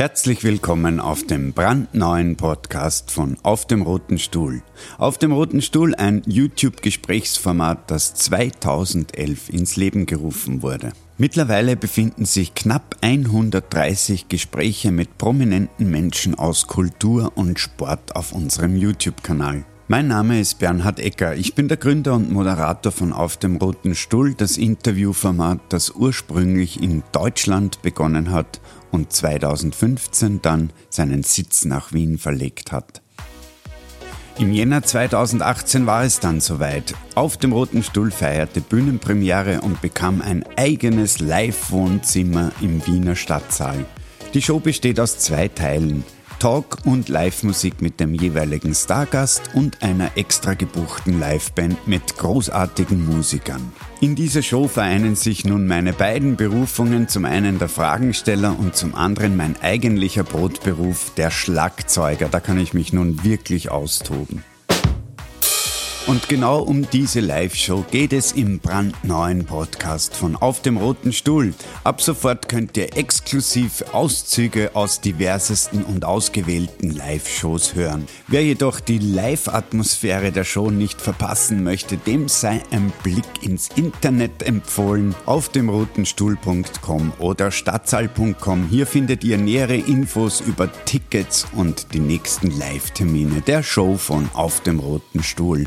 Herzlich willkommen auf dem brandneuen Podcast von Auf dem Roten Stuhl. Auf dem Roten Stuhl ein YouTube-Gesprächsformat, das 2011 ins Leben gerufen wurde. Mittlerweile befinden sich knapp 130 Gespräche mit prominenten Menschen aus Kultur und Sport auf unserem YouTube-Kanal. Mein Name ist Bernhard Ecker. Ich bin der Gründer und Moderator von Auf dem Roten Stuhl, das Interviewformat, das ursprünglich in Deutschland begonnen hat und 2015 dann seinen Sitz nach Wien verlegt hat. Im Jänner 2018 war es dann soweit. Auf dem Roten Stuhl feierte Bühnenpremiere und bekam ein eigenes Live-Wohnzimmer im Wiener Stadtsaal. Die Show besteht aus zwei Teilen. Talk und Live-Musik mit dem jeweiligen Stargast und einer extra gebuchten Liveband mit großartigen Musikern. In dieser Show vereinen sich nun meine beiden Berufungen, zum einen der Fragensteller und zum anderen mein eigentlicher Brotberuf, der Schlagzeuger. Da kann ich mich nun wirklich austoben. Und genau um diese Live-Show geht es im brandneuen Podcast von Auf dem Roten Stuhl. Ab sofort könnt ihr exklusiv Auszüge aus diversesten und ausgewählten Live-Shows hören. Wer jedoch die Live-Atmosphäre der Show nicht verpassen möchte, dem sei ein Blick ins Internet empfohlen auf dem rotenstuhl.com oder stadtsaal.com. Hier findet ihr nähere Infos über Tickets und die nächsten Live-Termine der Show von Auf dem Roten Stuhl.